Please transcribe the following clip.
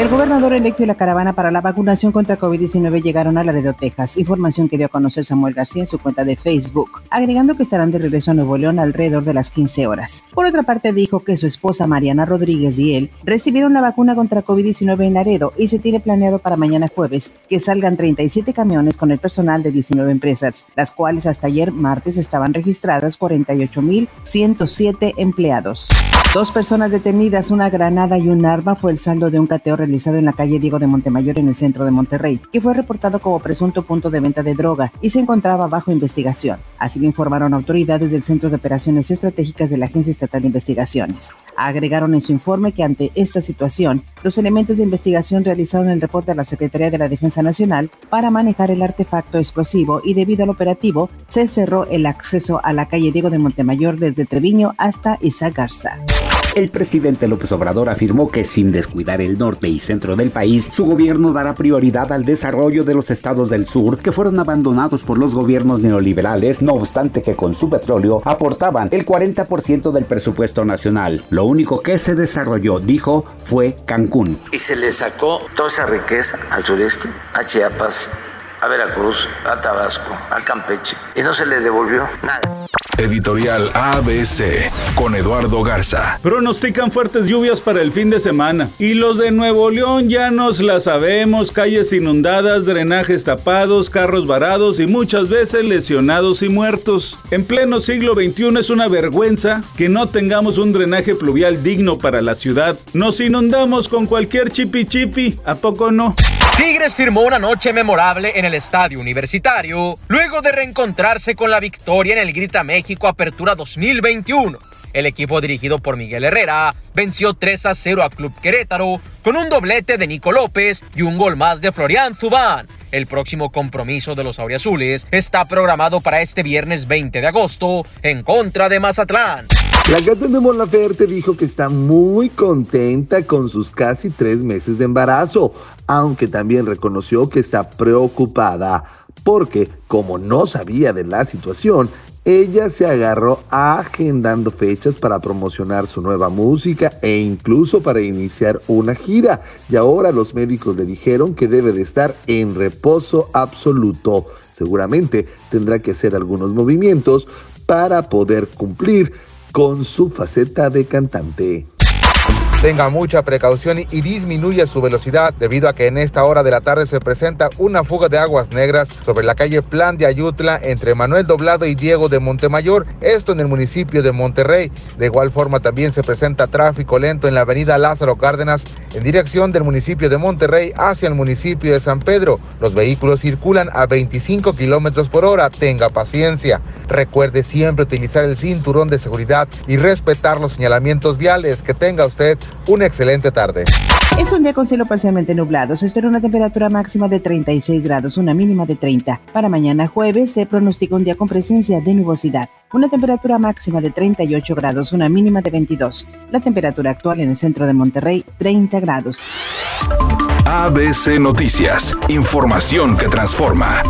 El gobernador electo y la caravana para la vacunación contra COVID-19 llegaron a Laredo, Texas, información que dio a conocer Samuel García en su cuenta de Facebook, agregando que estarán de regreso a Nuevo León alrededor de las 15 horas. Por otra parte, dijo que su esposa Mariana Rodríguez y él recibieron la vacuna contra COVID-19 en Laredo y se tiene planeado para mañana jueves que salgan 37 camiones con el personal de 19 empresas, las cuales hasta ayer martes estaban registradas 48.107 empleados. Dos personas detenidas, una granada y un arma fue el saldo de un cateo realizado en la calle Diego de Montemayor en el centro de Monterrey, que fue reportado como presunto punto de venta de droga y se encontraba bajo investigación. Así lo informaron autoridades del Centro de Operaciones Estratégicas de la Agencia Estatal de Investigaciones. Agregaron en su informe que ante esta situación, los elementos de investigación realizaron el reporte a la Secretaría de la Defensa Nacional para manejar el artefacto explosivo y debido al operativo se cerró el acceso a la calle Diego de Montemayor desde Treviño hasta Isa Garza. El presidente López Obrador afirmó que sin descuidar el norte y centro del país, su gobierno dará prioridad al desarrollo de los estados del sur que fueron abandonados por los gobiernos neoliberales, no obstante que con su petróleo aportaban el 40% del presupuesto nacional. Lo único que se desarrolló, dijo, fue Cancún. Y se le sacó toda esa riqueza al sureste, a Chiapas, a Veracruz, a Tabasco, a Campeche y no se le devolvió nada. Editorial ABC con Eduardo Garza. Pronostican fuertes lluvias para el fin de semana y los de Nuevo León ya nos la sabemos, calles inundadas, drenajes tapados, carros varados y muchas veces lesionados y muertos. En pleno siglo XXI es una vergüenza que no tengamos un drenaje pluvial digno para la ciudad. Nos inundamos con cualquier chipi chipi, ¿a poco no? Tigres firmó una noche memorable en el estadio universitario luego de reencontrarse con la victoria en el Grita México Apertura 2021. El equipo dirigido por Miguel Herrera venció 3 a 0 a Club Querétaro con un doblete de Nico López y un gol más de Florian Zubán. El próximo compromiso de los auriazules está programado para este viernes 20 de agosto en contra de Mazatlán. La gata de Mon Laferte dijo que está muy contenta con sus casi tres meses de embarazo, aunque también reconoció que está preocupada porque, como no sabía de la situación, ella se agarró agendando fechas para promocionar su nueva música e incluso para iniciar una gira. Y ahora los médicos le dijeron que debe de estar en reposo absoluto. Seguramente tendrá que hacer algunos movimientos para poder cumplir con su faceta de cantante. Tenga mucha precaución y disminuya su velocidad debido a que en esta hora de la tarde se presenta una fuga de aguas negras sobre la calle Plan de Ayutla entre Manuel Doblado y Diego de Montemayor, esto en el municipio de Monterrey. De igual forma también se presenta tráfico lento en la avenida Lázaro Cárdenas en dirección del municipio de Monterrey hacia el municipio de San Pedro. Los vehículos circulan a 25 kilómetros por hora. Tenga paciencia. Recuerde siempre utilizar el cinturón de seguridad y respetar los señalamientos viales. Que tenga usted una excelente tarde. Es un día con cielo parcialmente nublado. Se espera una temperatura máxima de 36 grados, una mínima de 30. Para mañana jueves se pronostica un día con presencia de nubosidad. Una temperatura máxima de 38 grados, una mínima de 22. La temperatura actual en el centro de Monterrey, 30 grados. ABC Noticias. Información que transforma.